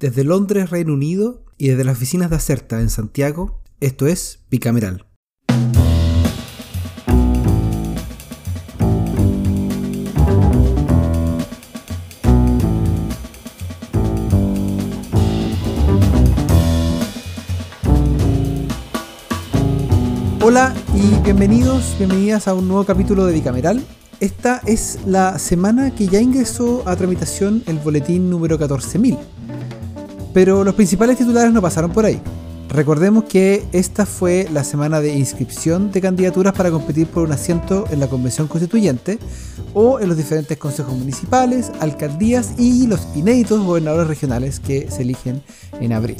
Desde Londres, Reino Unido, y desde las oficinas de Acerta en Santiago, esto es Bicameral. Hola y bienvenidos, bienvenidas a un nuevo capítulo de Bicameral. Esta es la semana que ya ingresó a tramitación el boletín número 14.000 pero los principales titulares no pasaron por ahí. Recordemos que esta fue la semana de inscripción de candidaturas para competir por un asiento en la Convención Constituyente o en los diferentes consejos municipales, alcaldías y los inéditos gobernadores regionales que se eligen en abril.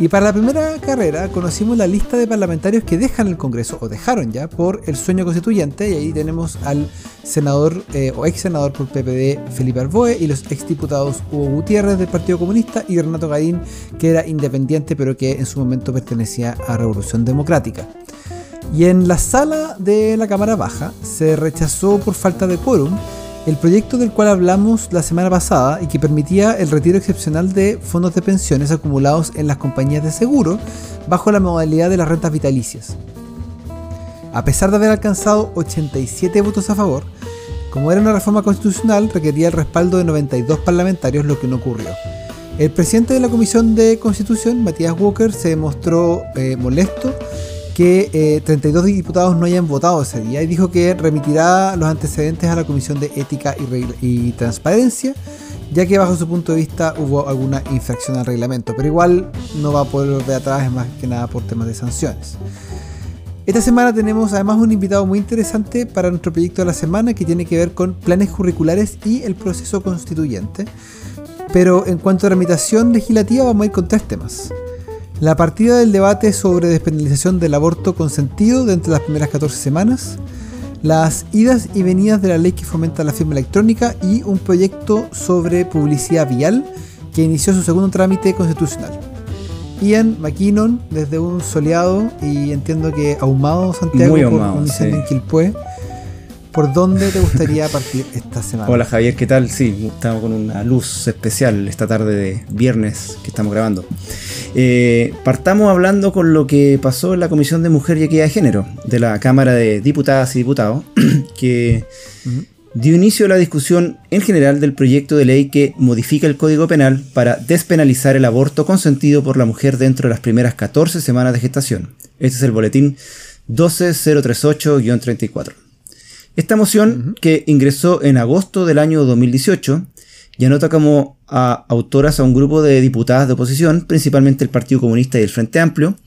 Y para la primera carrera conocimos la lista de parlamentarios que dejan el Congreso, o dejaron ya, por el sueño constituyente, y ahí tenemos al senador eh, o ex senador por PPD Felipe Arboe y los ex diputados Hugo Gutiérrez del Partido Comunista y Renato Gaín, que era independiente pero que en su momento pertenecía a Revolución Democrática. Y en la sala de la Cámara Baja se rechazó por falta de quórum el proyecto del cual hablamos la semana pasada y que permitía el retiro excepcional de fondos de pensiones acumulados en las compañías de seguro bajo la modalidad de las rentas vitalicias. A pesar de haber alcanzado 87 votos a favor, como era una reforma constitucional, requería el respaldo de 92 parlamentarios, lo que no ocurrió. El presidente de la Comisión de Constitución, Matías Walker, se mostró eh, molesto que 32 eh, diputados no hayan votado ese día y dijo que remitirá los antecedentes a la Comisión de Ética y, Transparencia, ya que bajo su punto de vista hubo alguna infracción al reglamento, pero igual no va a poder volver atrás, más que nada por temas de sanciones. Esta semana tenemos además un invitado muy interesante para nuestro proyecto de la semana que tiene que ver con planes curriculares y el proceso constituyente. Pero en cuanto a tramitación legislativa vamos a ir con tres temas. La partida del debate sobre despenalización del aborto consentido de entre las primeras 14 semanas, las idas y venidas de la ley que fomenta la firma electrónica y un proyecto sobre publicidad vial que inició su segundo trámite constitucional. Ian McKinnon, desde un soleado y entiendo que ahumado Santiago ahumado, por un incendio en ¿Por dónde te gustaría partir esta semana? Hola Javier, ¿qué tal? Sí, estamos con una luz especial esta tarde de viernes que estamos grabando. Eh, partamos hablando con lo que pasó en la Comisión de Mujer y Equidad de Género de la Cámara de Diputadas y Diputados, que dio inicio a la discusión en general del proyecto de ley que modifica el Código Penal para despenalizar el aborto consentido por la mujer dentro de las primeras 14 semanas de gestación. Este es el boletín 12038-34. Esta moción, que ingresó en agosto del año 2018, y anota como a autoras a un grupo de diputadas de oposición, principalmente el Partido Comunista y el Frente Amplio,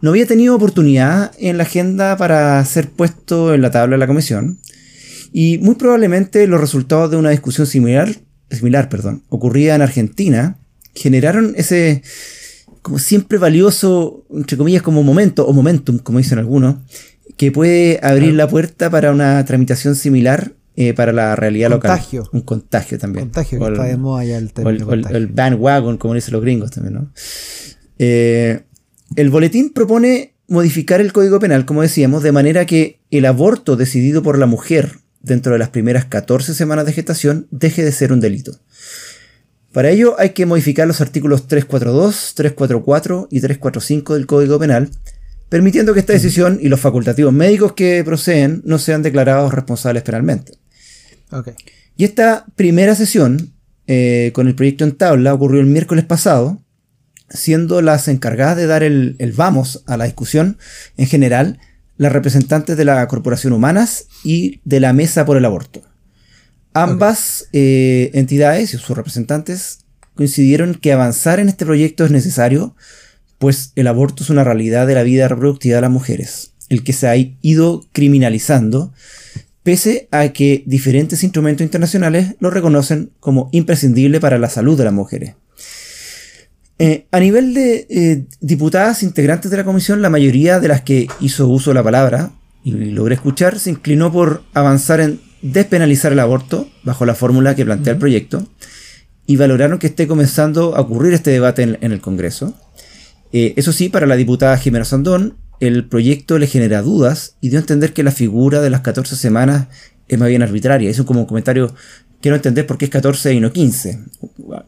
no había tenido oportunidad en la agenda para ser puesto en la tabla de la comisión, y muy probablemente los resultados de una discusión similar, similar perdón, ocurrida en Argentina, generaron ese, como siempre valioso, entre comillas, como momento, o momentum, como dicen algunos, que puede abrir la puerta para una tramitación similar eh, para la realidad contagio. local. Un contagio también. Contagio, que está de moda ya el término. O el, bandwagon, como dicen los gringos también, ¿no? Eh, el boletín propone modificar el Código Penal, como decíamos, de manera que el aborto decidido por la mujer dentro de las primeras 14 semanas de gestación deje de ser un delito. Para ello hay que modificar los artículos 342, 344 y 345 del Código Penal permitiendo que esta decisión y los facultativos médicos que proceden no sean declarados responsables penalmente. Y esta primera sesión eh, con el proyecto en tabla ocurrió el miércoles pasado, siendo las encargadas de dar el, vamos a la discusión en general las representantes de la Corporación Humanas y de la Mesa por el Aborto. Ambas eh, entidades y sus representantes coincidieron que avanzar en este proyecto es necesario pues el aborto es una realidad de la vida reproductiva de las mujeres, el que se ha ido criminalizando, pese a que diferentes instrumentos internacionales lo reconocen como imprescindible para la salud de las mujeres. Eh, a nivel de eh, diputadas integrantes de la comisión, la mayoría de las que hizo uso de la palabra y logré escuchar se inclinó por avanzar en despenalizar el aborto bajo la fórmula que plantea el proyecto y valoraron que esté comenzando a ocurrir este debate en el Congreso. Eh, eso sí, para la diputada Jimena Sandón, el proyecto le genera dudas y dio a entender que la figura de las 14 semanas es más bien arbitraria. Es como un comentario quiero entender por qué es 14 y no 15.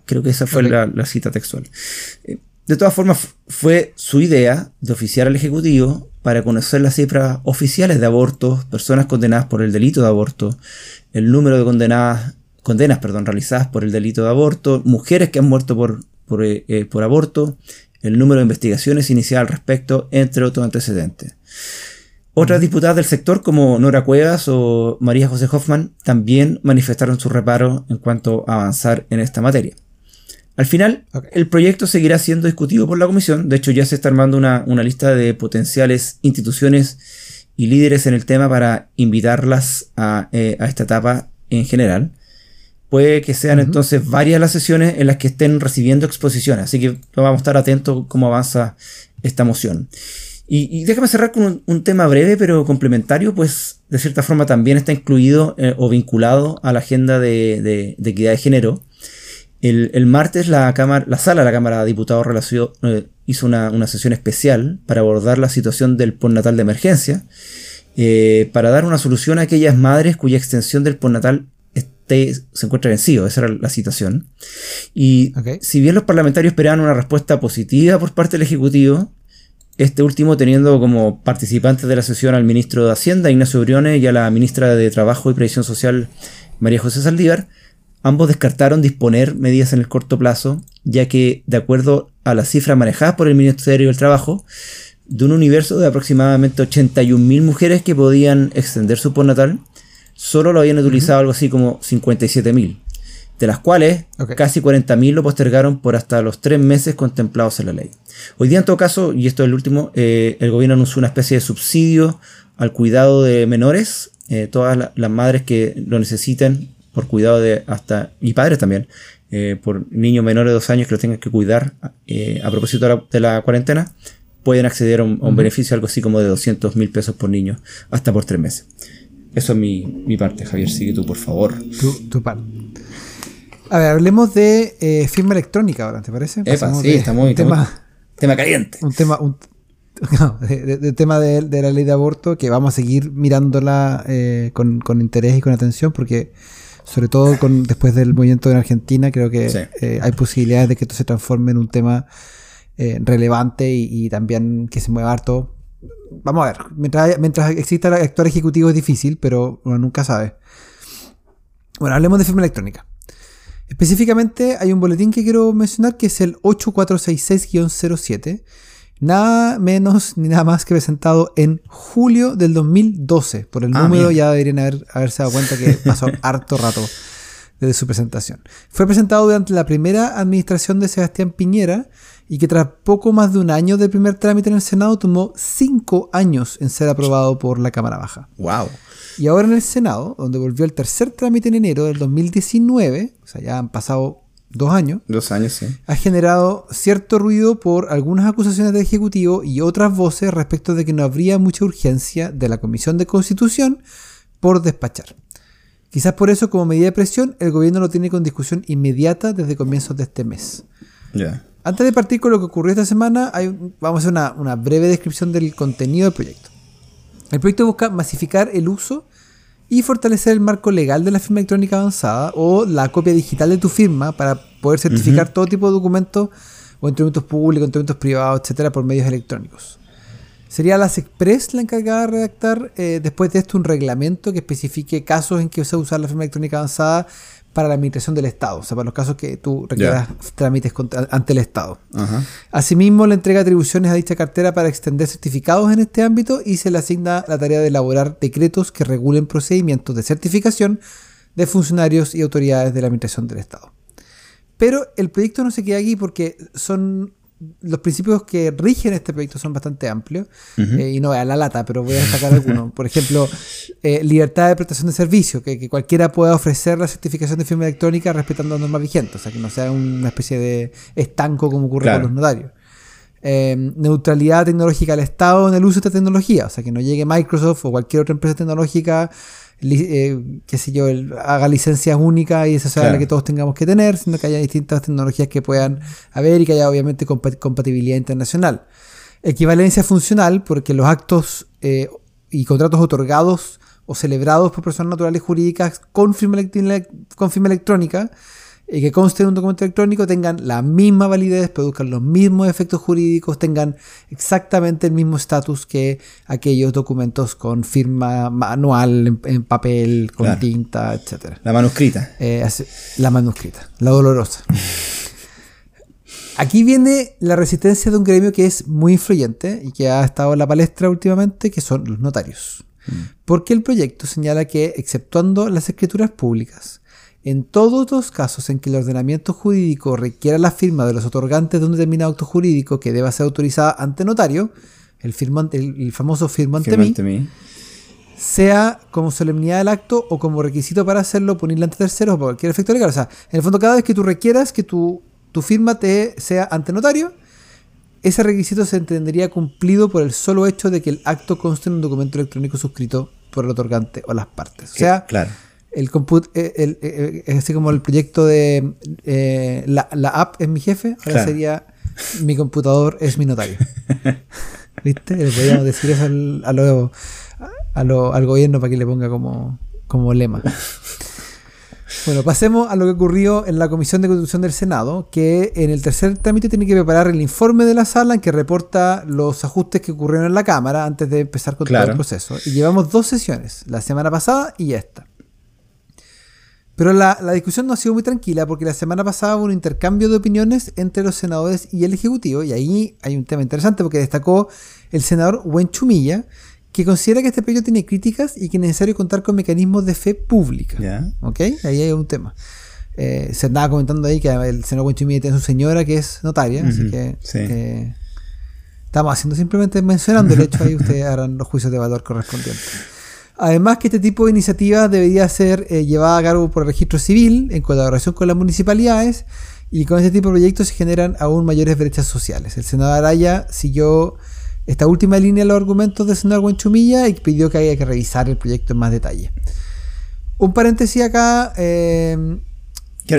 Creo que esa fue la, cita textual. Eh, de todas formas, fue su idea de oficiar al Ejecutivo para conocer las cifras oficiales de abortos, personas condenadas por el delito de aborto, el número de condenadas, condenas perdón, realizadas por el delito de aborto, mujeres que han muerto por, por, eh, eh, por aborto, el número de investigaciones iniciadas al respecto, entre otros antecedentes. Otras diputadas del sector, como Nora Cuevas o María José Hoffman, también manifestaron su reparo en cuanto a avanzar en esta materia. Al final, el proyecto seguirá siendo discutido por la comisión. De hecho, ya se está armando una, lista de potenciales instituciones y líderes en el tema para invitarlas a, eh, esta etapa en general. Puede que sean entonces varias las sesiones en las que estén recibiendo exposiciones. Así que vamos a estar atentos cómo avanza esta moción. Y, déjame cerrar con un, tema breve pero complementario, pues de cierta forma también está incluido eh, o vinculado a la agenda de, equidad de género. El, martes la, cámara, la sala de la Cámara de Diputados eh, hizo una, sesión especial para abordar la situación del postnatal de emergencia, eh, para dar una solución a aquellas madres cuya extensión del postnatal se encuentra vencido, esa era la situación. Y si bien los parlamentarios esperaban una respuesta positiva por parte del Ejecutivo, este último teniendo como participantes de la sesión al ministro de Hacienda, Ignacio Briones, y a la ministra de Trabajo y Previsión Social, María José Saldívar, ambos descartaron disponer medidas en el corto plazo, ya que, de acuerdo a las cifras manejadas por el Ministerio del Trabajo, de un universo de aproximadamente 81.000 mujeres que podían extender su postnatal, solo lo habían utilizado algo así como 57.000, de las cuales casi 40.000 lo postergaron por hasta los tres meses contemplados en la ley. Hoy día, en todo caso, y esto es el último, eh, el gobierno anunció una especie de subsidio al cuidado de menores, eh, todas las madres que lo necesiten por cuidado de hasta, y padres también, eh, por niños menores de dos años que lo tengan que cuidar a propósito de la, cuarentena, pueden acceder a un, beneficio algo así como de 200 mil pesos por niño, hasta por tres meses. Eso es mi, parte, Javier. Sigue tú, por favor. Tu, parte. A ver, hablemos de firma electrónica ahora, ¿te parece? Epa, sí, está muy, tema, Tema caliente. Un tema, un, de, tema de, la ley de aborto que vamos a seguir mirándola eh, con, interés y con atención porque sobre todo con después del movimiento en Argentina creo que eh, hay posibilidades de que esto se transforme en un tema eh, relevante y, también que se mueva harto. Vamos a ver, mientras, mientras exista el actor ejecutivo es difícil, pero uno nunca sabe. Bueno, hablemos de firma electrónica. Específicamente hay un boletín que quiero mencionar que es el 8466-07. Nada menos ni nada más que presentado en julio del 2012. Por el ah, número ya deberían haber, haberse dado cuenta que pasó harto rato desde su presentación. Fue presentado durante la primera administración de Sebastián Piñera y que tras poco más de un año del primer trámite en el Senado tomó cinco años en ser aprobado por la Cámara Baja. ¡Wow! Y ahora en el Senado, donde volvió el tercer trámite en enero del 2019, o sea, ya han pasado dos años. Dos años, sí. Ha generado cierto ruido por algunas acusaciones del Ejecutivo y otras voces respecto de que no habría mucha urgencia de la Comisión de Constitución por despachar. Quizás por eso, como medida de presión, el gobierno lo tiene con discusión inmediata desde comienzos de este mes. Antes de partir con lo que ocurrió esta semana, hay, vamos a hacer una, una breve descripción del contenido del proyecto. El proyecto busca masificar el uso y fortalecer el marco legal de la firma electrónica avanzada o la copia digital de tu firma para poder certificar todo tipo de documentos o instrumentos públicos, instrumentos privados, etcétera, por medios electrónicos. Sería la Express la encargada de redactar eh, después de esto un reglamento que especifique casos en que se usa la firma electrónica avanzada para la administración del Estado, o sea, para los casos que tú requieras trámites ante el Estado. Asimismo, le entrega atribuciones a dicha cartera para extender certificados en este ámbito y se le asigna la tarea de elaborar decretos que regulen procedimientos de certificación de funcionarios y autoridades de la administración del Estado. Pero el proyecto no se queda aquí porque son los principios que rigen este proyecto son bastante amplios eh, y no a la lata, pero voy a destacar algunos. Por ejemplo, eh, libertad de prestación de servicio, que, cualquiera pueda ofrecer la certificación de firma electrónica respetando las normas vigentes, o sea, que no sea una especie de estanco como ocurre con los notarios. Eh, neutralidad tecnológica del Estado en el uso de esta tecnología, o sea, que no llegue Microsoft o cualquier otra empresa tecnológica eh, qué sé yo, haga licencias únicas y esa sea la que todos tengamos que tener, sino que haya distintas tecnologías que puedan haber y que haya obviamente compatibilidad internacional. Equivalencia funcional, porque los actos eh, y contratos otorgados o celebrados por personas naturales jurídicas con firma, electrónica, con firma electrónica y que consten en un documento electrónico tengan la misma validez, produzcan los mismos efectos jurídicos, tengan exactamente el mismo estatus que aquellos documentos con firma manual, en, papel, con tinta, etc. La manuscrita. Eh, la manuscrita, la dolorosa. Aquí viene la resistencia de un gremio que es muy influyente y que ha estado en la palestra últimamente, que son los notarios. Mm. Porque el proyecto señala que, exceptuando las escrituras públicas, en todos los casos en que el ordenamiento jurídico requiera la firma de los otorgantes de un determinado acto jurídico que deba ser autorizada ante notario, el, firmante, el, famoso firmante mí, sea como solemnidad del acto o como requisito para hacerlo, ponerle ante terceros o por cualquier efecto legal. O sea, en el fondo, cada vez que tú requieras que tu, tu firma te sea ante notario, ese requisito se entendería cumplido por el solo hecho de que el acto conste en un documento electrónico suscrito por el otorgante o las partes. O sea, claro el comput eh, el, eh, eh, así como el proyecto de la, app es mi jefe, ahora sería mi computador es mi notario. ¿Viste? Le podríamos decir eso al, a lo, al gobierno para que le ponga como, como lema. Bueno, pasemos a lo que ocurrió en la Comisión de Constitución del Senado, que en el tercer trámite tiene que preparar el informe de la sala en que reporta los ajustes que ocurrieron en la Cámara antes de empezar con todo el proceso. Y llevamos dos sesiones, la semana pasada y esta. Pero la, discusión no ha sido muy tranquila porque la semana pasada hubo un intercambio de opiniones entre los senadores y el Ejecutivo y ahí hay un tema interesante porque destacó el senador Wen Chumilla que considera que este proyecto tiene críticas y que es necesario contar con mecanismos de fe pública. ¿Ok? Ahí hay un tema. Eh, se andaba comentando ahí que el senador Wen Chumilla tiene su señora que es notaria, así que... Eh, estamos haciendo simplemente mencionando el hecho ahí ustedes harán los juicios de valor correspondientes. Además que este tipo de iniciativas debería ser eh, llevada a cabo por el registro civil en colaboración con las municipalidades y con este tipo de proyectos se generan aún mayores brechas sociales. El senador Araya siguió esta última línea de los argumentos del senador Guenchumilla y pidió que haya que revisar el proyecto en más detalle. Un paréntesis acá, eh,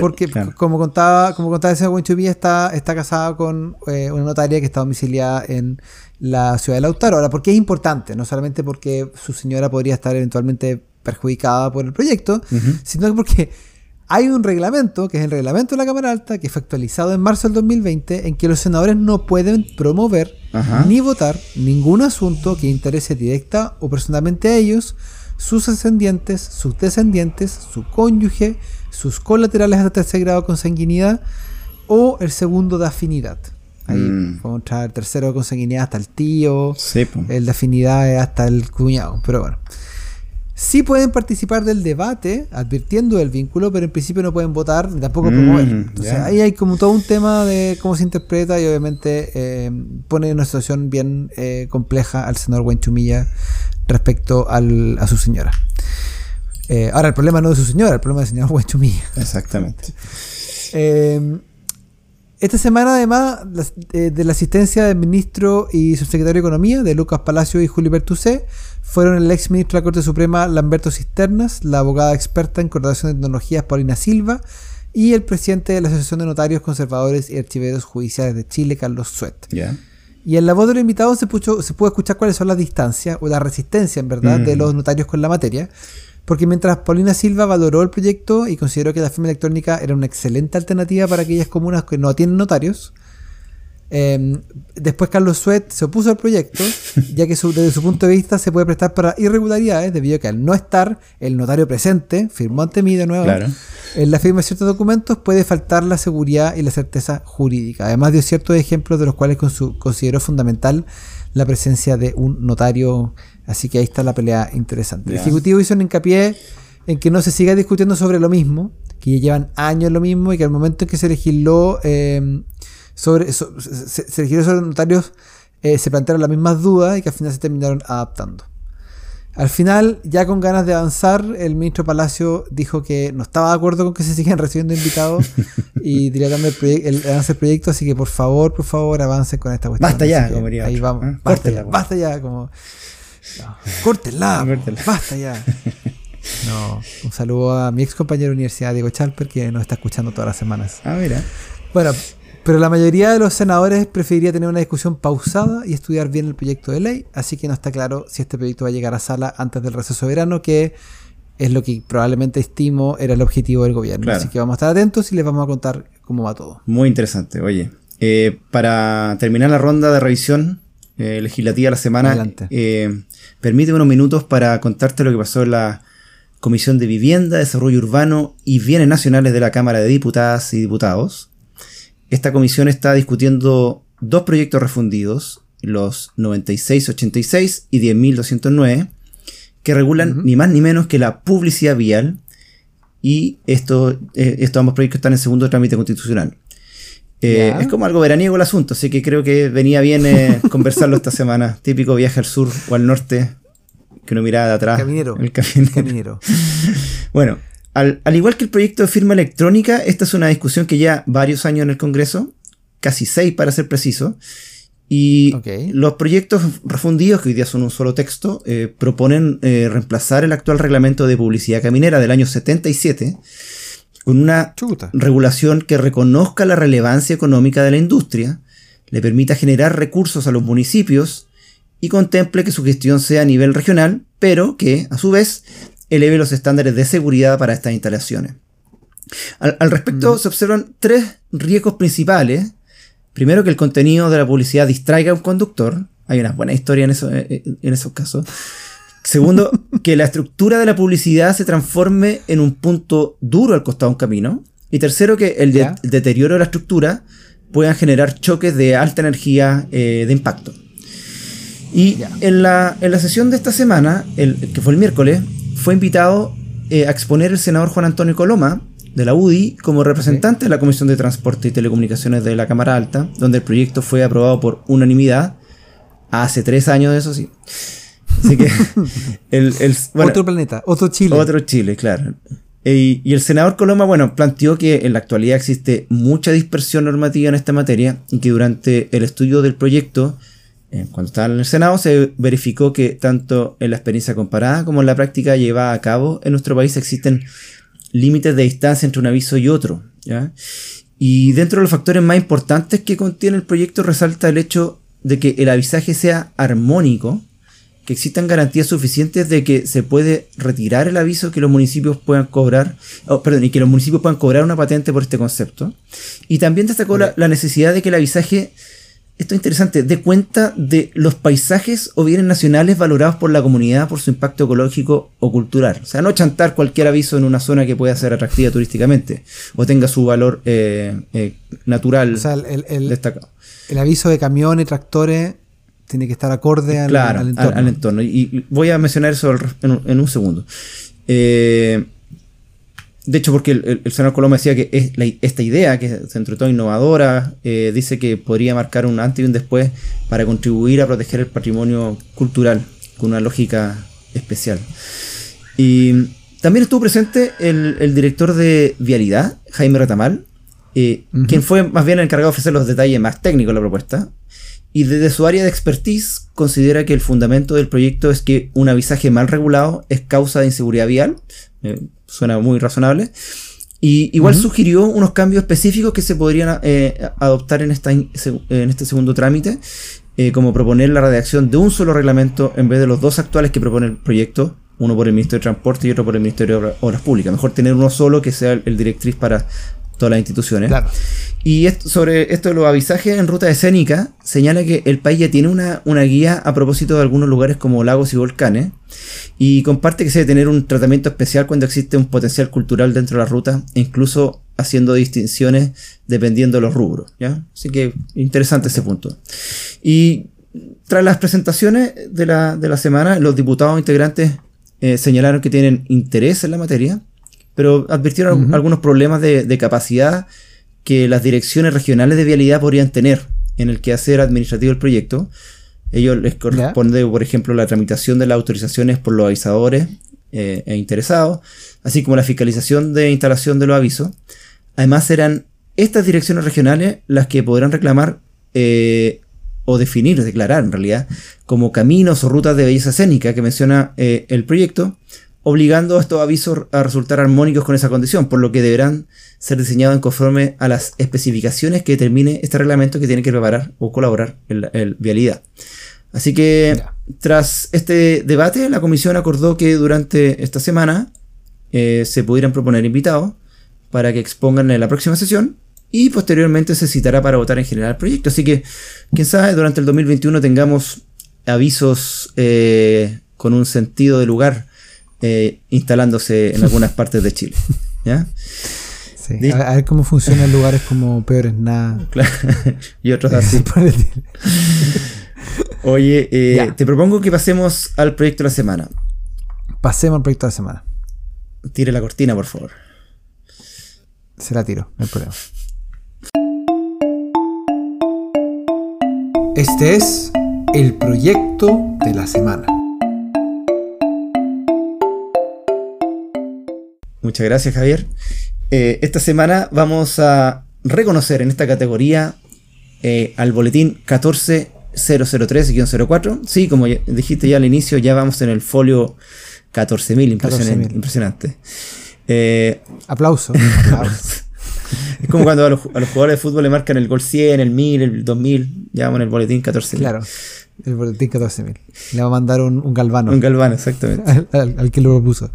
porque como contaba, como contaba señor Guenchumilla, está, está casado con eh, una notaria que está domiciliada en la ciudad de Lautaro. Ahora, ¿por qué es importante? No solamente porque su señora podría estar eventualmente perjudicada por el proyecto, sino porque hay un reglamento, que es el reglamento de la Cámara Alta, que fue actualizado en marzo del 2020, en que los senadores no pueden promover ni votar ningún asunto que interese directa o personalmente a ellos, sus ascendientes, sus descendientes, su cónyuge, sus colaterales hasta tercer grado con sanguinidad o el segundo de afinidad. Ahí mm. podemos entrar el tercero de consanguinidad hasta el tío, el de afinidad hasta el cuñado. Pero bueno. Sí pueden participar del debate, advirtiendo el vínculo, pero en principio no pueden votar ni tampoco mm, promover. Entonces ahí hay como todo un tema de cómo se interpreta y obviamente eh, pone en una situación bien eh, compleja al senador Huenchumilla respecto al, a su señora. Eh, ahora, el problema no es de su señora, el problema del señor Huenchumilla. Exactamente. Esta semana, además eh, de la asistencia del ministro y subsecretario de Economía, de Lucas Palacio y Julio Bertusé, fueron el ex ministro de la Corte Suprema, Lamberto Cisternas, la abogada experta en coordinación de tecnologías, Paulina Silva, y el presidente de la Asociación de Notarios Conservadores y Archiveros Judiciales de Chile, Carlos Suet. Y en la voz de los invitados se, pudo escuchar cuáles son las distancias, o la resistencia, en verdad, de mm. los notarios con la materia. Porque mientras Paulina Silva valoró el proyecto y consideró que la firma electrónica era una excelente alternativa para aquellas comunas que no tienen notarios, em, después Carlos Suet se opuso al proyecto, ya que desde su punto de vista se puede prestar para irregularidades debido a que al no estar el notario presente, firmó ante mí de nuevo, en la firma de ciertos documentos puede faltar la seguridad y la certeza jurídica. Además dio ciertos ejemplos de los cuales consideró fundamental la presencia de un notario Así que ahí está la pelea interesante. El Ejecutivo hizo un hincapié en que no se siga discutiendo sobre lo mismo, que ya llevan años lo mismo y que al momento en que se legisló em, sobre, se, legisló sobre notarios eh, se plantearon las mismas dudas y que al final se terminaron adaptando. Al final, ya con ganas de avanzar, el ministro Palacio dijo que no estaba de acuerdo con que se sigan recibiendo invitados y dilatando el, el avance del proyecto, así que por favor, por favor, avance con esta cuestión. Basta ya, como Ahí vamos. ¿eh? Basta, ya, basta ya, como Córtela, basta ya. No, un saludo a mi ex compañero de universidad, Diego Chalper, que nos está escuchando todas las semanas. Ah, mira. Bueno, Pero la mayoría de los senadores preferiría tener una discusión pausada y estudiar bien el proyecto de ley, así que no está claro si este proyecto va a llegar a sala antes del receso de verano, que es lo que probablemente estimo era el objetivo del gobierno. Así que vamos a estar atentos y les vamos a contar cómo va todo. Muy interesante. Oye, eh, para terminar la ronda de revisión eh, legislativa de la semana, eh, permíteme unos minutos para contarte lo que pasó en la Comisión de Vivienda, Desarrollo Urbano y Bienes Nacionales de la Cámara de Diputadas y Diputados. Esta comisión está discutiendo dos proyectos refundidos, los 9686 y 10209, que regulan ni más ni menos que la publicidad vial y esto, eh, estos ambos proyectos están en segundo trámite constitucional. Eh, es como algo veraniego el asunto, así que creo que venía bien eh, conversarlo esta semana. Típico viaje al sur o al norte que uno miraba de atrás. Caminero. El caminero. bueno, al, igual que el proyecto de firma electrónica, esta es una discusión que ya varios años en el Congreso, casi seis para ser preciso. Y los proyectos refundidos, que hoy día son un solo texto, eh, proponen reemplazar el actual reglamento de publicidad caminera del año 77 con una regulación que reconozca la relevancia económica de la industria, le permita generar recursos a los municipios y contemple que su gestión sea a nivel regional, pero que, a su vez, eleve los estándares de seguridad para estas instalaciones. Al, respecto, mm. se observan tres riesgos principales. Primero, que el contenido de la publicidad distraiga a un conductor. Hay una buena historia en, eso, eh, eh, en esos casos. Segundo, que la estructura de la publicidad se transforme en un punto duro al costado de un camino. Y tercero, que el, deterioro de la estructura pueda generar choques de alta energía eh, de impacto. Y en la, en la, sesión de esta semana, el, que fue el miércoles, fue invitado eh, a exponer el senador Juan Antonio Coloma, de la UDI, como representante de la Comisión de Transporte y Telecomunicaciones de la Cámara Alta, donde el proyecto fue aprobado por unanimidad hace tres años, eso sí. Así que el, otro planeta, otro Chile. Otro Chile, claro. Y, y, el senador Coloma, bueno, planteó que en la actualidad existe mucha dispersión normativa en esta materia y que durante el estudio del proyecto eh, cuando estaba en el Senado se verificó que tanto en la experiencia comparada como en la práctica llevada a cabo en nuestro país existen límites de distancia entre un aviso y otro. Y dentro de los factores más importantes que contiene el proyecto resalta el hecho de que el avisaje sea armónico, que existan garantías suficientes de que se puede retirar el aviso que los municipios puedan cobrar, oh, perdón, y que los municipios puedan cobrar una patente por este concepto. Y también destacó la necesidad de que el avisaje esto es interesante, de cuenta de los paisajes o bienes nacionales valorados por la comunidad por su impacto ecológico o cultural. O sea, no chantar cualquier aviso en una zona que pueda ser atractiva turísticamente o tenga su valor eh, eh, natural el, destacado. El aviso de camiones, tractores, tiene que estar acorde al, entorno. Al, entorno. Y, voy a mencionar eso en, en un segundo. Eh, de hecho, porque el, senador Coloma decía que es esta idea, que es entre todo innovadora, eh, dice que podría marcar un antes y un después para contribuir a proteger el patrimonio cultural con una lógica especial. Y también estuvo presente el, director de Vialidad, Jaime Retamal, eh, quien fue más bien el encargado de ofrecer los detalles más técnicos de la propuesta. Y desde su área de expertise considera que el fundamento del proyecto es que un avisaje mal regulado es causa de inseguridad vial. Eh, suena muy razonable. Y igual sugirió unos cambios específicos que se podrían eh, adoptar en, esta, en este segundo trámite, eh, como proponer la redacción de un solo reglamento en vez de los dos actuales que propone el proyecto, uno por el Ministerio de Transporte y otro por el Ministerio de Obras Públicas. Mejor tener uno solo que sea el directriz para todas las instituciones. Y sobre esto de los avisajes en ruta escénica, señala que el país ya tiene una, una, guía a propósito de algunos lugares como lagos y volcanes, y comparte que se debe tener un tratamiento especial cuando existe un potencial cultural dentro de la ruta, e incluso haciendo distinciones dependiendo de los rubros. ¿ya? Así que interesante ese punto. Y tras las presentaciones de la, de la semana, los diputados integrantes eh, señalaron que tienen interés en la materia pero advirtieron algunos problemas de, capacidad que las direcciones regionales de vialidad podrían tener en el quehacer administrativo del proyecto. Ellos les corresponde, por ejemplo, la tramitación de las autorizaciones por los avisadores eh, e interesados, así como la fiscalización de instalación de los avisos. Además, serán estas direcciones regionales las que podrán reclamar eh, o definir, declarar en realidad, como caminos o rutas de belleza escénica que menciona eh, el proyecto, obligando a estos avisos a resultar armónicos con esa condición, por lo que deberán ser diseñados en conforme a las especificaciones que determine este reglamento que tiene que preparar o colaborar el, el vialidad. Así que tras este debate, la comisión acordó que durante esta semana eh, se pudieran proponer invitados para que expongan en la próxima sesión y posteriormente se citará para votar en general el proyecto. Así que, quién sabe, durante el 2021 tengamos avisos eh, con un sentido de lugar eh, instalándose en algunas partes de Chile. ¿Ya? Sí. A, ver cómo funcionan lugares como peores nada. Claro. y otros así. Oye, eh, te propongo que pasemos al proyecto de la semana. Pasemos al proyecto de la semana. Tire la cortina, por favor. Se la tiro, no hay problema. Este es el proyecto de la semana. Muchas gracias, Javier. Eh, esta semana vamos a reconocer en esta categoría eh, al boletín 14003-04. Sí, como ya dijiste ya al inicio, ya vamos en el folio 14.000, impresionante. 14.000. impresionante. Eh, Aplauso. aplauso. es como cuando a los, a los jugadores de fútbol le marcan el gol 100, el 1000, el 2000, ya vamos en el boletín 14.000. claro, el boletín 14.000. Le va a mandar un, un galvano Un galvano, exactamente. al, al- al que lo propuso.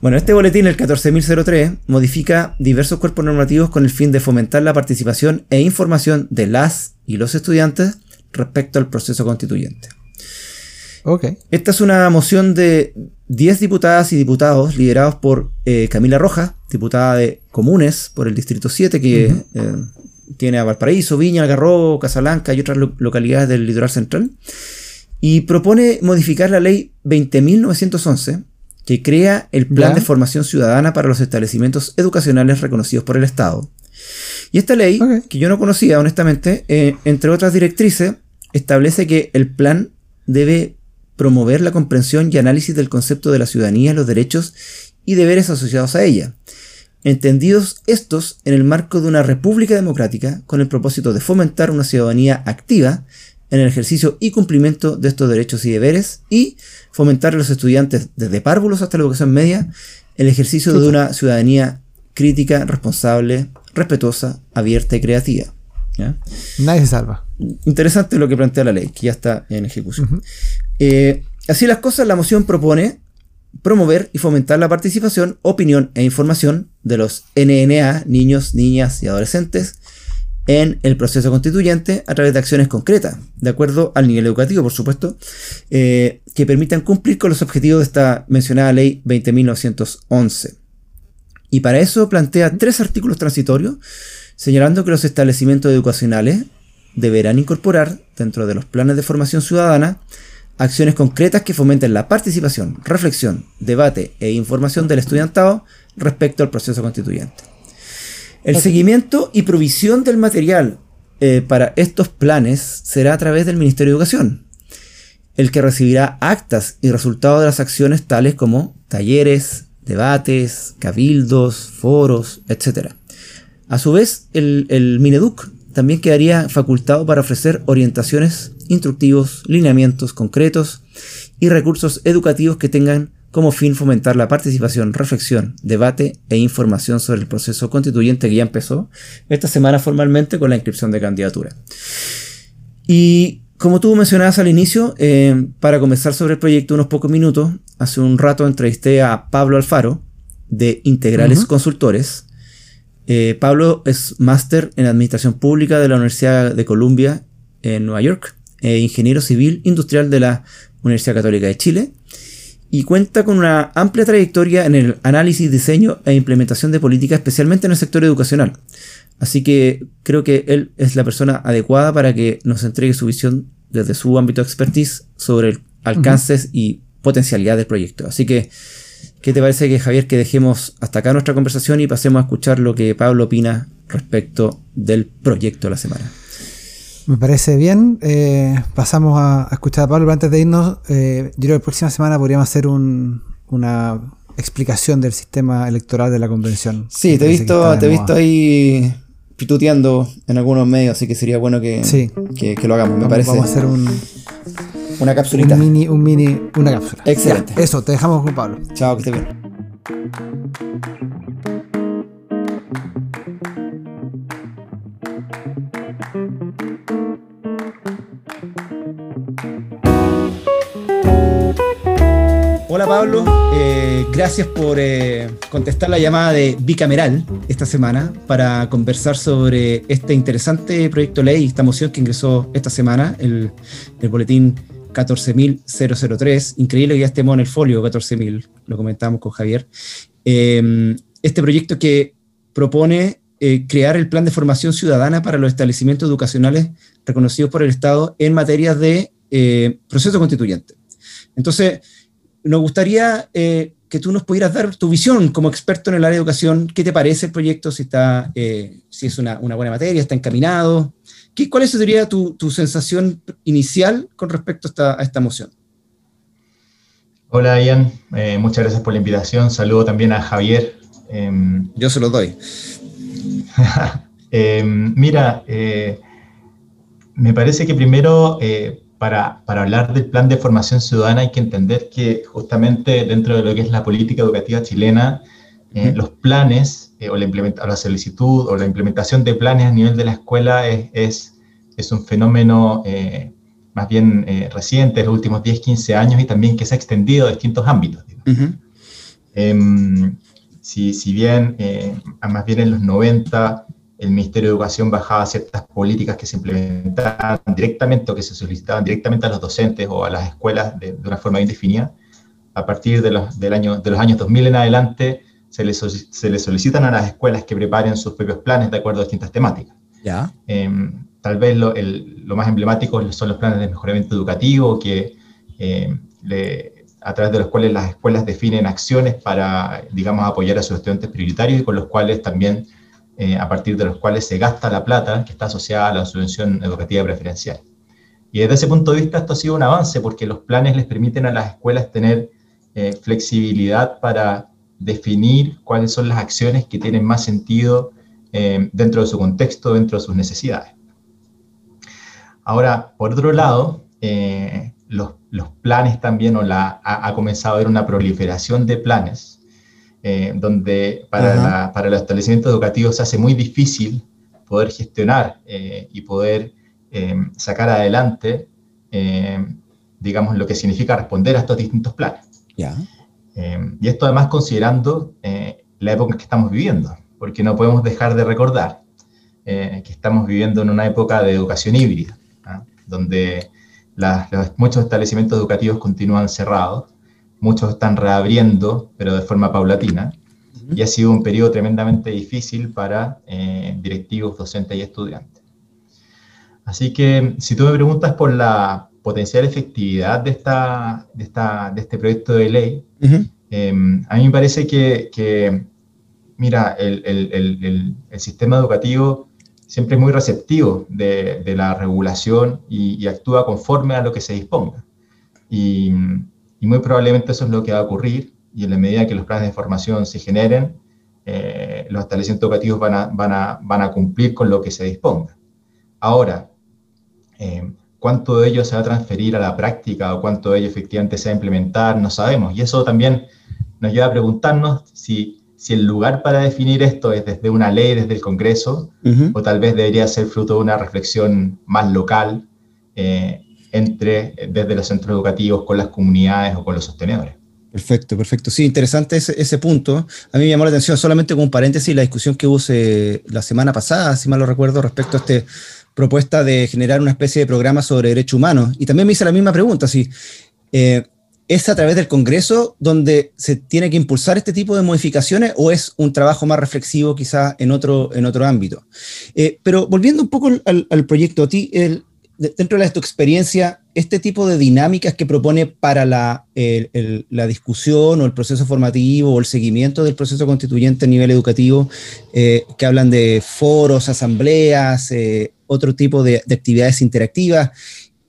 Bueno, este boletín, el 14003, modifica diversos cuerpos normativos con el fin de fomentar la participación e información de las y los estudiantes respecto al proceso constituyente. Ok. Esta es una moción de 10 diputadas y diputados liderados por eh, Camila Rojas, diputada de Comunes por el Distrito 7, que eh, tiene a Valparaíso, Viña, Algarrobo, Casablanca y otras lo- localidades del litoral central. Y propone modificar la ley 20.911, que crea el Plan Ya. de Formación Ciudadana para los establecimientos educacionales reconocidos por el Estado. Y esta ley, que yo no conocía honestamente, eh, entre otras directrices, establece que el plan debe promover la comprensión y análisis del concepto de la ciudadanía, los derechos y deberes asociados a ella, entendidos estos en el marco de una república democrática con el propósito de fomentar una ciudadanía activa en el ejercicio y cumplimiento de estos derechos y deberes y fomentar a los estudiantes desde párvulos hasta la educación media el ejercicio de una ciudadanía crítica, responsable, respetuosa, abierta y creativa. ¿ya? Nadie se salva. Interesante lo que plantea la ley, que ya está en ejecución. Eh, así las cosas, la moción propone promover y fomentar la participación, opinión e información de los NNA, niños, niñas y adolescentes, en el proceso constituyente a través de acciones concretas, de acuerdo al nivel educativo, por supuesto, eh, que permitan cumplir con los objetivos de esta mencionada ley 20.911. Y para eso plantea tres artículos transitorios, señalando que los establecimientos educacionales deberán incorporar dentro de los planes de formación ciudadana acciones concretas que fomenten la participación, reflexión, debate e información del estudiantado respecto al proceso constituyente. El seguimiento y provisión del material eh, para estos planes será a través del Ministerio de Educación, el que recibirá actas y resultados de las acciones tales como talleres, debates, cabildos, foros, etc. A su vez, el, el Mineduc también quedaría facultado para ofrecer orientaciones, instructivos, lineamientos concretos y recursos educativos que tengan como fin fomentar la participación, reflexión, debate e información sobre el proceso constituyente que ya empezó esta semana formalmente con la inscripción de candidatura. Y como tú mencionabas al inicio, eh, para conversar sobre el proyecto unos pocos minutos, hace un rato entrevisté a Pablo Alfaro de Integrales. Consultores. Eh, Pablo es máster en Administración Pública de la Universidad de Columbia en Nueva York, e ingeniero civil industrial de la Universidad Católica de Chile y cuenta con una amplia trayectoria en el análisis, diseño e implementación de políticas, especialmente en el sector educacional. Así que creo que él es la persona adecuada para que nos entregue su visión desde su ámbito de expertise sobre el alcances y potencialidad del proyecto. Así que, ¿qué te parece que Javier que dejemos hasta acá nuestra conversación y pasemos a escuchar lo que Pablo opina respecto del proyecto de la semana? Me parece bien. Eh, pasamos a, a escuchar a Pablo. Pero antes de irnos, eh, yo creo que la próxima semana podríamos hacer un- una explicación del sistema electoral de la convención. Sí, te he visto, te he visto ahí pituteando en algunos medios, así que sería bueno que, Sí. que, que lo hagamos, me Vamos, parece. vamos a hacer un. Una capsulita. Un mini, un mini, una cápsula. Excelente. Ya, eso, te dejamos con Pablo. Chao, que estés bien. Hola Pablo, eh, gracias por eh, contestar la llamada de Bicameral esta semana para conversar sobre este interesante proyecto de ley, esta moción que ingresó esta semana, el, el boletín 14.003. Increíble que ya estemos en el folio 14.000, lo comentábamos con Javier. Eh, este proyecto que propone eh, crear el plan de formación ciudadana para los establecimientos educacionales reconocidos por el Estado en materia de proceso constituyente. Entonces, nos gustaría eh, que tú nos pudieras dar tu visión como experto en el área de educación. ¿Qué te parece el proyecto? Si, está, eh, si es una, una, buena materia, está encaminado. ¿Qué, ¿Cuál sería tu, tu, sensación inicial con respecto a esta, a esta moción? Hola Ian, eh, muchas gracias por la invitación. Saludo también a Javier. Em, Yo se lo doy. Em, mira, me parece que primero para, para, hablar del plan de formación ciudadana hay que entender que justamente dentro de lo que es la política educativa chilena, eh, los planes eh, o, la o, la solicitud o la implementación de planes a nivel de la escuela es, es, es un fenómeno eh, más bien reciente, de los últimos 10, 15 años y también que se ha extendido a distintos ámbitos. Uh -huh. si, si, bien, más bien en los 90, el Ministerio de Educación bajaba ciertas políticas que se implementaban directamente o que se solicitaban directamente a los docentes o a las escuelas de, de una forma indefinida. A partir de los, del año, de los años 2000 en adelante, se les, se les solicitan a las escuelas que preparen sus propios planes de acuerdo a distintas temáticas. ¿Ya? Eh, tal vez lo, el, lo, más emblemático son los planes de mejoramiento educativo, que eh, le, a través de los cuales las escuelas definen acciones para, digamos, apoyar a sus estudiantes prioritarios y con los cuales también eh, a partir de los cuales se gasta la plata que está asociada a la subvención educativa preferencial. Y desde ese punto de vista esto ha sido un avance porque los planes les permiten a las escuelas tener eh, flexibilidad para definir cuáles son las acciones que tienen más sentido eh, dentro de su contexto, dentro de sus necesidades. Ahora, por otro lado, los, los, planes también, o la, ha comenzado a haber una proliferación de planes eh, donde para, la, para, los establecimientos educativos se hace muy difícil poder gestionar eh, y poder eh, sacar adelante, eh, digamos, lo que significa responder a estos distintos planes. Yeah. y esto además considerando eh, la época en que estamos viviendo, porque no podemos dejar de recordar que estamos viviendo en una época de educación híbrida, ¿ah? donde las, los, muchos establecimientos educativos continúan cerrados, muchos están reabriendo, pero de forma paulatina, uh -huh. y ha sido un periodo tremendamente difícil para eh, directivos, docentes y estudiantes. Así que si tú me preguntas por la potencial efectividad de, esta, de, esta, de este proyecto de ley, uh -huh. eh, a mí me parece que, que mira, el, el, el, el, sistema educativo siempre es muy receptivo de, de la regulación y, y, actúa conforme a lo que se disponga. Y, y muy probablemente eso es lo que va a ocurrir y en la medida que los planes de formación se generen, eh, los establecimientos educativos van a, van, a, van a cumplir con lo que se disponga. Ahora, eh, cuánto de ello se va a transferir a la práctica o cuánto de ello efectivamente se va a implementar, no sabemos. Y eso también nos lleva a preguntarnos si, si el lugar para definir esto es desde una ley, desde el Congreso, uh -huh. o tal vez debería ser fruto de una reflexión más local, eh, entre, desde los centros educativos con las comunidades o con los sostenedores. Perfecto, perfecto. Sí, interesante ese, punto. A mí me llamó la atención, solamente como un paréntesis, la discusión que hubo la semana pasada, si mal lo recuerdo, respecto a esta propuesta de generar una especie de programa sobre derechos humanos. Y también me hice la misma pregunta, si eh, es a través del Congreso donde se tiene que impulsar este tipo de modificaciones o es un trabajo más reflexivo quizás en otro, en otro ámbito. Eh, pero volviendo un poco al, al proyecto, a ti, el, dentro de tu experiencia, este tipo de dinámicas que propone para la, la, discusión o el proceso formativo o el seguimiento del proceso constituyente a nivel educativo, eh, que hablan de foros, asambleas, eh, otro tipo de, de, actividades interactivas,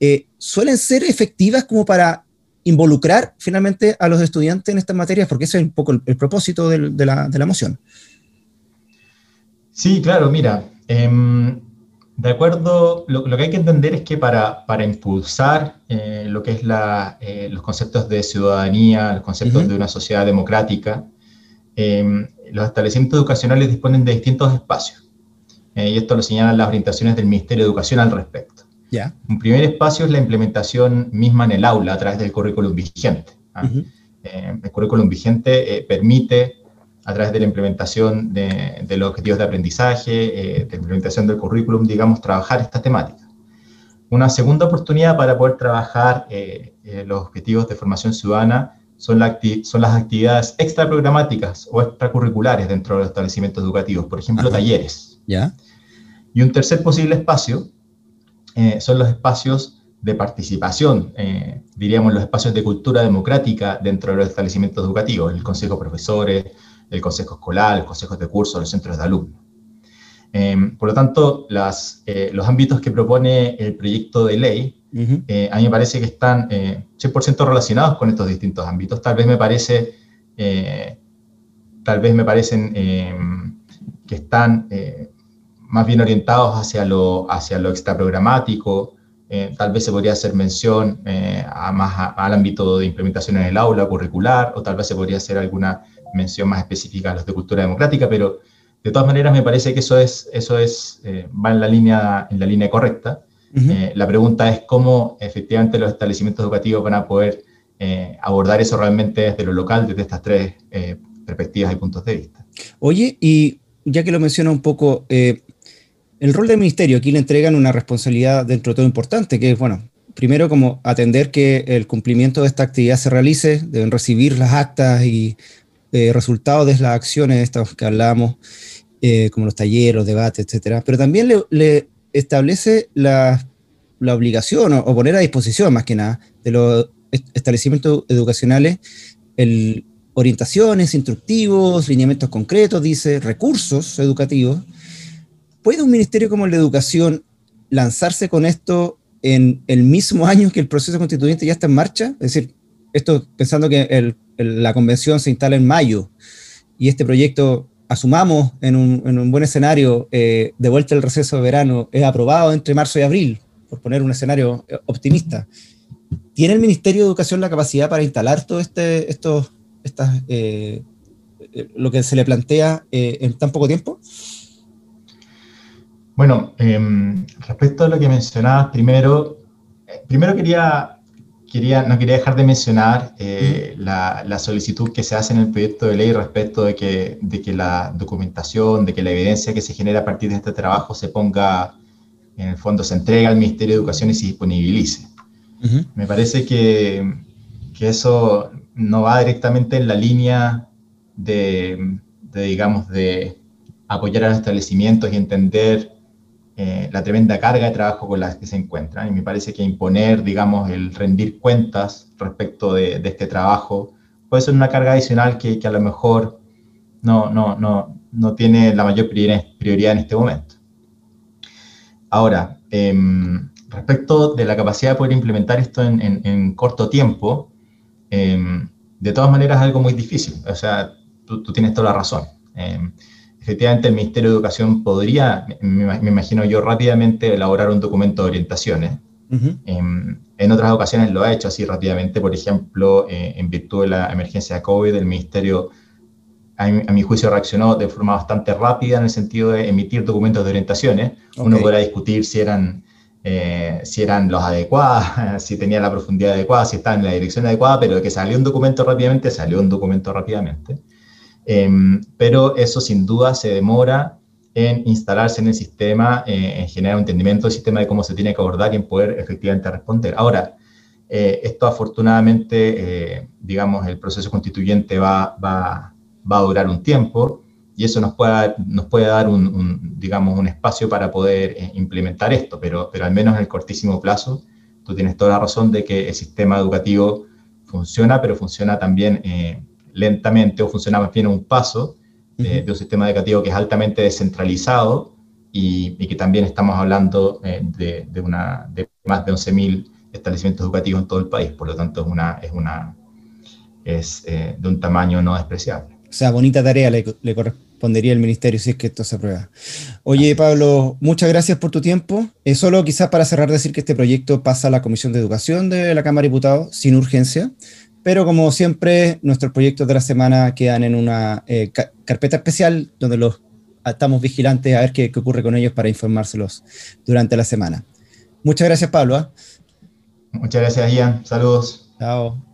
eh, suelen ser efectivas como para involucrar finalmente a los estudiantes en estas materias, porque ese es un poco el, propósito de, la, de, la, moción. Sí, claro, mira. Eh, De acuerdo, lo, que hay que entender es que para, para impulsar eh, lo que es la, eh, los conceptos de ciudadanía, los conceptos de una sociedad democrática, em, los establecimientos educacionales disponen de distintos espacios. Eh, y esto lo señalan las orientaciones del Ministerio de Educación al respecto. Un primer espacio es la implementación misma en el aula a través del currículum vigente. ¿ah? el currículum vigente permite a través de la implementación de, los objetivos de aprendizaje, eh, de la implementación del currículum, digamos, trabajar esta temática. Una segunda oportunidad para poder trabajar eh, eh, los objetivos de formación ciudadana son, son, las actividades extraprogramáticas o extracurriculares dentro de los establecimientos educativos, por ejemplo, talleres. ¿Ya? Y un tercer posible espacio son los espacios de participación, diríamos los espacios de cultura democrática dentro de los establecimientos educativos, el consejo de profesores, el consejo escolar, los consejos de curso, los centros de alumnos. Em, por lo tanto, las, eh, los ámbitos que propone el proyecto de ley, eh, a mí me parece que están 100% eh, relacionados con estos distintos ámbitos. Tal vez me parece, tal vez me parecen em, que están más bien orientados hacia lo, hacia lo extraprogramático, tal vez se podría hacer mención a más al ámbito de implementación en el aula curricular, o tal vez se podría hacer alguna mención más específica a los de cultura democrática, pero de todas maneras me parece que eso es, eso es eh, va en la línea, en la línea correcta. Eh, la pregunta es cómo efectivamente los establecimientos educativos van a poder eh, abordar eso realmente desde lo local, desde estas tres perspectivas y puntos de vista. Oye, y ya que lo menciona un poco, el rol del ministerio, aquí le entregan una responsabilidad dentro de todo importante, que es, bueno, primero como atender que el cumplimiento de esta actividad se realice, deben recibir las actas y eh, resultados de las acciones estas que hablamos, eh, como los talleres, los debates, etcétera, pero también le, establece la, obligación o, poner a disposición, más que nada, de los establecimientos educacionales el, orientaciones, instructivos, lineamientos concretos, dice, recursos educativos. ¿Puede un ministerio como el de Educación lanzarse con esto en el mismo año que el proceso constituyente ya está en marcha? Es decir, esto pensando que el la convención se instala en mayo y este proyecto, asumamos en un, buen escenario, eh, de vuelta al receso de verano, es aprobado entre marzo y abril, por poner un escenario eh, optimista. ¿Tiene el Ministerio de Educación la capacidad para instalar todo este, eh, lo que se le plantea en tan poco tiempo? Bueno, em, respecto a lo que mencionabas, primero, primero quería no quería dejar de mencionar eh, la, solicitud que se hace en el proyecto de ley respecto de que, de que la documentación, de que la evidencia que se genera a partir de este trabajo se ponga, en el fondo, se entregue al Ministerio de Educación y se disponibilice. Me parece que, que, eso no va directamente en la línea de, de, digamos, de apoyar a los establecimientos y entender eh, la tremenda carga de trabajo con la que se encuentran. Y me parece que imponer, digamos, el rendir cuentas respecto de, este trabajo puede ser una carga adicional que, a lo mejor no, no, no, no, tiene la mayor prioridad en este momento. Ahora, em, respecto de la capacidad de poder implementar esto en, corto tiempo, em, de todas maneras es algo muy difícil. O sea, tú, tú tienes toda la razón. Efectivamente el Ministerio de Educación podría, me, imagino yo, rápidamente elaborar un documento de orientaciones. Em, en, otras ocasiones lo ha hecho así rápidamente, por ejemplo, eh, en virtud de la emergencia de COVID, el Ministerio, a mi, juicio, reaccionó de forma bastante rápida en el sentido de emitir documentos de orientaciones. Uno podrá discutir si eran, eh, si eran los adecuados, si tenían la profundidad adecuada, si estaban en la dirección adecuada, pero de que salió un documento rápidamente, salió un documento rápidamente. Em, pero eso sin duda se demora en instalarse en el sistema, eh, en generar un entendimiento del sistema de cómo se tiene que abordar y en poder efectivamente responder. Ahora, eh, esto afortunadamente, eh, digamos, el proceso constituyente va, va, va, a durar un tiempo y eso nos puede, nos puede dar un, digamos, un espacio para poder implementar esto, pero, pero al menos en el cortísimo plazo, tú tienes toda la razón de que el sistema educativo funciona, pero funciona también lentamente o funciona más bien un paso de, un sistema educativo que es altamente descentralizado y, que también estamos hablando eh, de, una, de más de 11.000 establecimientos educativos en todo el país, por lo tanto es, una, es, una, es eh, de un tamaño no despreciable. O sea, bonita tarea le, respondería el ministerio si es que esto se aprueba. Oye, Pablo, muchas gracias por tu tiempo. Eh, solo quizás para cerrar decir que este proyecto pasa a la Comisión de Educación de la Cámara de Diputados sin urgencia, pero como siempre, nuestros proyectos de la semana quedan en una eh, carpeta especial donde los estamos vigilantes a ver qué, ocurre con ellos para informárselos durante la semana. Muchas gracias, Pablo. ¿ah? Muchas gracias, Ian. Saludos. Chao.